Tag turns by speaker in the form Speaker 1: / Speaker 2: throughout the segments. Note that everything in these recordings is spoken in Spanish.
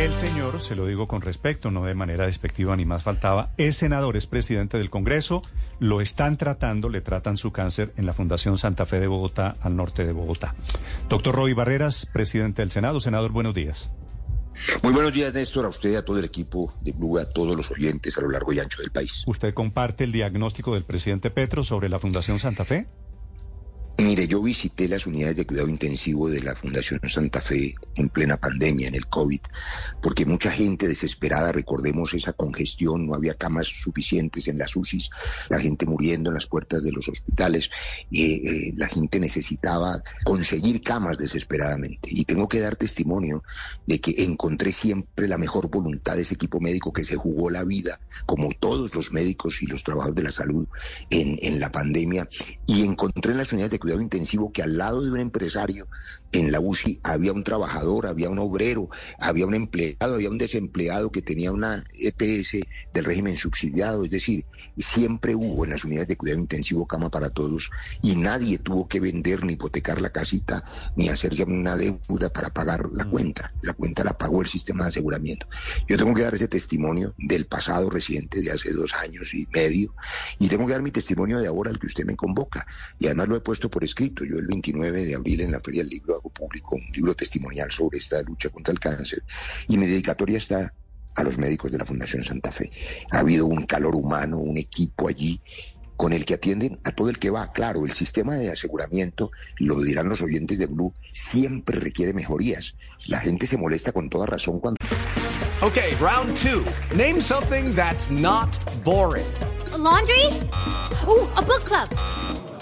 Speaker 1: El señor, se lo digo con respeto, no de manera despectiva ni más faltaba, es senador, es presidente del Congreso, lo están tratando, le tratan su cáncer en la Fundación Santa Fe de Bogotá, al norte de Bogotá. Doctor Roy Barreras, presidente del Senado. Senador, buenos días.
Speaker 2: Muy buenos días, Néstor, a usted, a todo el equipo de Blue, a todos los oyentes a lo largo y ancho del país.
Speaker 1: ¿Usted comparte el diagnóstico del presidente Petro sobre la Fundación Santa Fe?
Speaker 2: Mire, yo visité las unidades de cuidado intensivo de la Fundación Santa Fe en plena pandemia, en el COVID, porque mucha gente desesperada, recordemos esa congestión, no había camas suficientes en las UCIs, la gente muriendo en las puertas de los hospitales, eh, eh, la gente necesitaba conseguir camas desesperadamente. Y tengo que dar testimonio de que encontré siempre la mejor voluntad de ese equipo médico que se jugó la vida, como todos los médicos y los trabajadores de la salud en, en la pandemia, y encontré en las unidades de cuidado intensivo que al lado de un empresario en la UCI había un trabajador, había un obrero, había un empleado, había un desempleado que tenía una EPS del régimen subsidiado, es decir, siempre hubo en las unidades de cuidado intensivo cama para todos y nadie tuvo que vender ni hipotecar la casita ni hacerse una deuda para pagar la cuenta. La cuenta la pagó el sistema de aseguramiento. Yo tengo que dar ese testimonio del pasado reciente, de hace dos años y medio, y tengo que dar mi testimonio de ahora al que usted me convoca. Y además lo he puesto por escrito. Yo el 29 de abril en la Feria del Libro hago público un libro testimonial sobre esta lucha contra el cáncer y mi dedicatoria está a los médicos de la Fundación Santa Fe. Ha habido un calor humano, un equipo allí con el que atienden a todo el que va. Claro, el sistema de aseguramiento, lo dirán los oyentes de Blue, siempre requiere mejorías. La gente se molesta con toda razón cuando...
Speaker 3: Okay, round two. Name something that's not boring.
Speaker 4: A laundry? Ooh, a book club.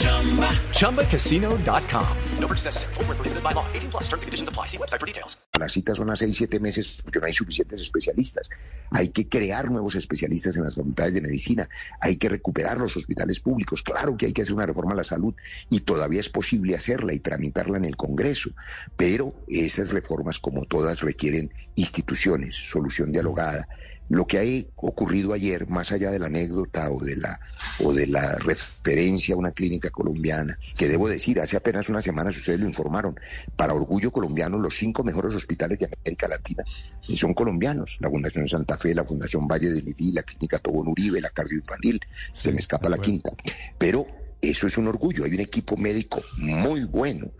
Speaker 3: ChumbaCasino.com. No purchase necessary. Full prohibited by law. 18 plus terms and conditions apply. See website for details.
Speaker 2: Las citas son a 6, 7 meses porque no hay suficientes especialistas. Hay que crear nuevos especialistas en las facultades de medicina. Hay que recuperar los hospitales públicos. Claro que hay que hacer una reforma a la salud y todavía es posible hacerla y tramitarla en el Congreso. Pero esas reformas, como todas, requieren instituciones, solución dialogada. Lo que ha ocurrido ayer, más allá de la anécdota o de la, o de la referencia a una clínica colombiana, que debo decir, hace apenas unas semanas ustedes lo informaron, para orgullo colombiano, los cinco mejores hospitales de América Latina son colombianos. La Fundación Santa Fe, la Fundación Valle de Lili, la Clínica Tobón Uribe, la Cardioinfantil, se me escapa la quinta. Pero eso es un orgullo, hay un equipo médico muy bueno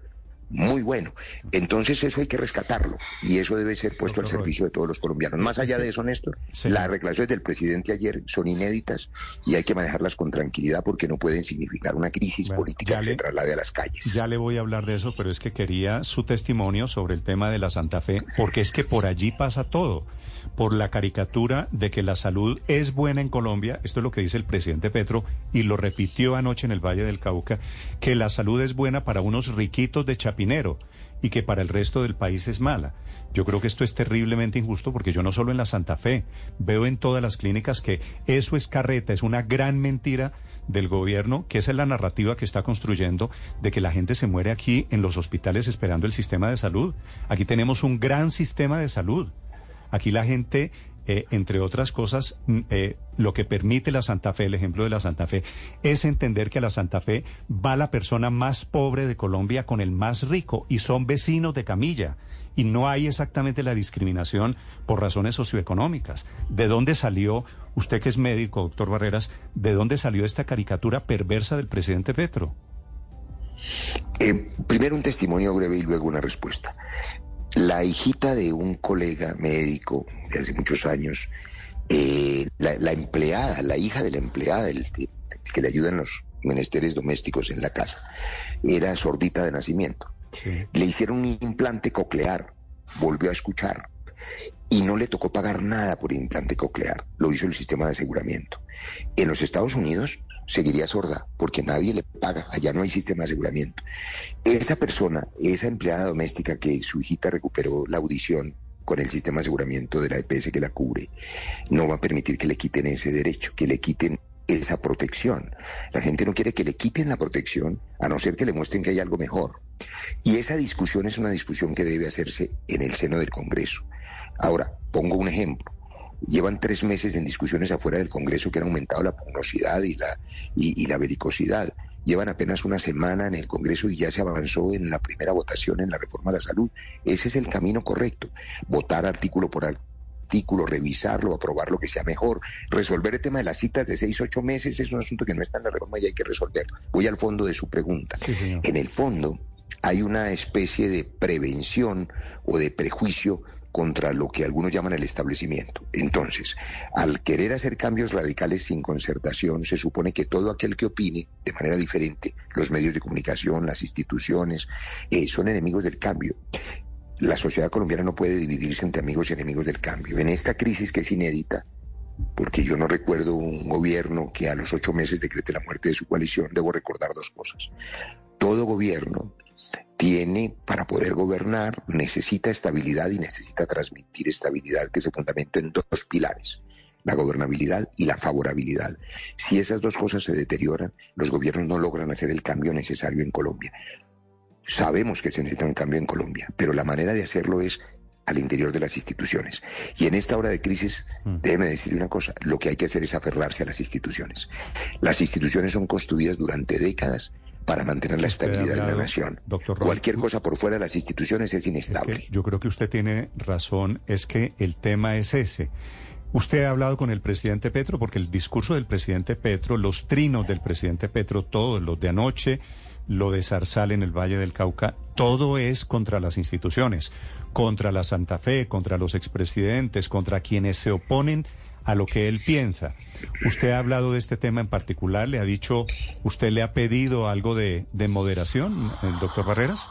Speaker 2: muy bueno. Entonces eso hay que rescatarlo y eso debe ser puesto al servicio de todos los colombianos. Más allá de eso, Néstor, las declaraciones del presidente ayer son inéditas y hay que manejarlas con tranquilidad porque no pueden significar una crisis política que traslade a las calles.
Speaker 1: Ya le voy a hablar de eso, pero es que quería su testimonio sobre el tema de la Santa Fe, porque es que por allí pasa todo por la caricatura de que la salud es buena en Colombia, esto es lo que dice el presidente Petro y lo repitió anoche en el Valle del Cauca, que la salud es buena para unos riquitos de Chapinero y que para el resto del país es mala. Yo creo que esto es terriblemente injusto porque yo no solo en la Santa Fe, veo en todas las clínicas que eso es carreta, es una gran mentira del gobierno, que esa es la narrativa que está construyendo de que la gente se muere aquí en los hospitales esperando el sistema de salud. Aquí tenemos un gran sistema de salud. Aquí la gente, eh, entre otras cosas, mm, eh, lo que permite la Santa Fe, el ejemplo de la Santa Fe, es entender que a la Santa Fe va la persona más pobre de Colombia con el más rico y son vecinos de camilla. Y no hay exactamente la discriminación por razones socioeconómicas. ¿De dónde salió, usted que es médico, doctor Barreras, de dónde salió esta caricatura perversa del presidente Petro?
Speaker 2: Eh, primero un testimonio breve y luego una respuesta. La hijita de un colega médico de hace muchos años, eh, la, empleada, la hija de la empleada, el, que le ayuda en los menesteres domésticos en la casa, era sordita de nacimiento. Le hicieron un implante coclear, volvió a escuchar y no le tocó pagar nada por implante coclear, lo hizo el sistema de aseguramiento. En los Estados Unidos seguiría sorda porque nadie le paga, allá no hay sistema de aseguramiento. Esa persona, esa empleada doméstica que su hijita recuperó la audición con el sistema de aseguramiento de la EPS que la cubre, no va a permitir que le quiten ese derecho, que le quiten esa protección. La gente no quiere que le quiten la protección, a no ser que le muestren que hay algo mejor. Y esa discusión es una discusión que debe hacerse en el seno del Congreso. Ahora, pongo un ejemplo. Llevan tres meses en discusiones afuera del Congreso que han aumentado la pugnosidad y la, y, la vericosidad. Llevan apenas una semana en el Congreso y ya se avanzó en la primera votación en la reforma de la salud. Ese es el camino correcto. Votar artículo por artículo, revisarlo, aprobar lo que sea mejor. Resolver el tema de las citas de seis, ocho meses es un asunto que no está en la reforma y hay que resolverlo. Voy al fondo de su pregunta. en el fondo hay una especie de prevención o de prejuicio contra lo que algunos llaman el establecimiento. Entonces, al querer hacer cambios radicales sin concertación, se supone que todo aquel que opine de manera diferente, los medios de comunicación, las instituciones, eh, son enemigos del cambio. La sociedad colombiana no puede dividirse entre amigos y enemigos del cambio. En esta crisis que es inédita, porque yo no recuerdo un gobierno que a los ocho meses decrete la muerte de su coalición, debo recordar dos cosas. Todo gobierno tiene para poder gobernar, necesita estabilidad y necesita transmitir estabilidad que se fundamenta en dos pilares, la gobernabilidad y la favorabilidad. Si esas dos cosas se deterioran, los gobiernos no logran hacer el cambio necesario en Colombia. Sabemos que se necesita un cambio en Colombia, pero la manera de hacerlo es al interior de las instituciones. Y en esta hora de crisis, mm. déjeme decirle una cosa, lo que hay que hacer es aferrarse a las instituciones. Las instituciones son construidas durante décadas para mantener la estabilidad de la nación. Cualquier cosa por fuera de las instituciones es inestable.
Speaker 1: yo creo que usted tiene razón, es que el tema es ese. Usted ha hablado con el presidente Petro porque el discurso del presidente Petro, los trinos del presidente Petro, todos los de anoche, lo de Zarzal en el Valle del Cauca, todo es contra las instituciones, contra la Santa Fe, contra los expresidentes, contra quienes se oponen a lo que él piensa. ¿Usted ha hablado de este tema en particular? ¿Le ha dicho, usted le ha pedido algo de, moderación, el doctor Barreras?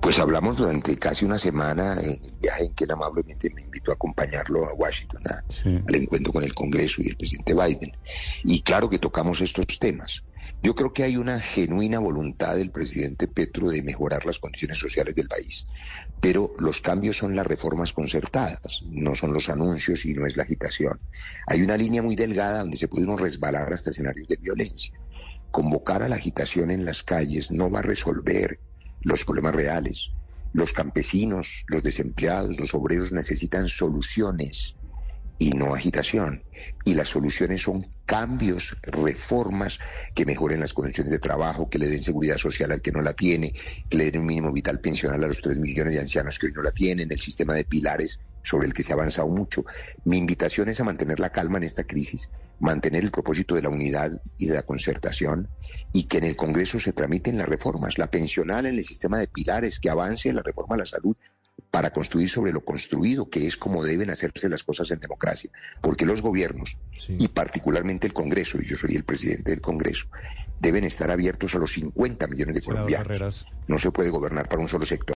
Speaker 2: Pues hablamos durante casi una semana en el viaje en que él amablemente me invitó a acompañarlo a Washington al encuentro con el Congreso y el presidente Biden. Y claro que tocamos estos temas. Yo creo que hay una genuina voluntad del presidente Petro de mejorar las condiciones sociales del país, pero los cambios son las reformas concertadas, no son los anuncios y no es la agitación. Hay una línea muy delgada donde se puede resbalar hasta escenarios de violencia. Convocar a la agitación en las calles no va a resolver los problemas reales. Los campesinos, los desempleados, los obreros necesitan soluciones y no agitación. Y las soluciones son cambios, reformas que mejoren las condiciones de trabajo, que le den seguridad social al que no la tiene, que le den un mínimo vital pensional a los tres millones de ancianos que hoy no la tienen, el sistema de pilares sobre el que se ha avanzado mucho. Mi invitación es a mantener la calma en esta crisis, mantener el propósito de la unidad y de la concertación y que en el Congreso se tramiten las reformas, la pensional en el sistema de pilares, que avance la reforma a la salud, para construir sobre lo construido, que es como deben hacerse las cosas en democracia. Porque los gobiernos, y particularmente el Congreso, y yo soy el presidente del Congreso, deben estar abiertos a los 50 millones de colombianos. No se puede gobernar para un solo sector.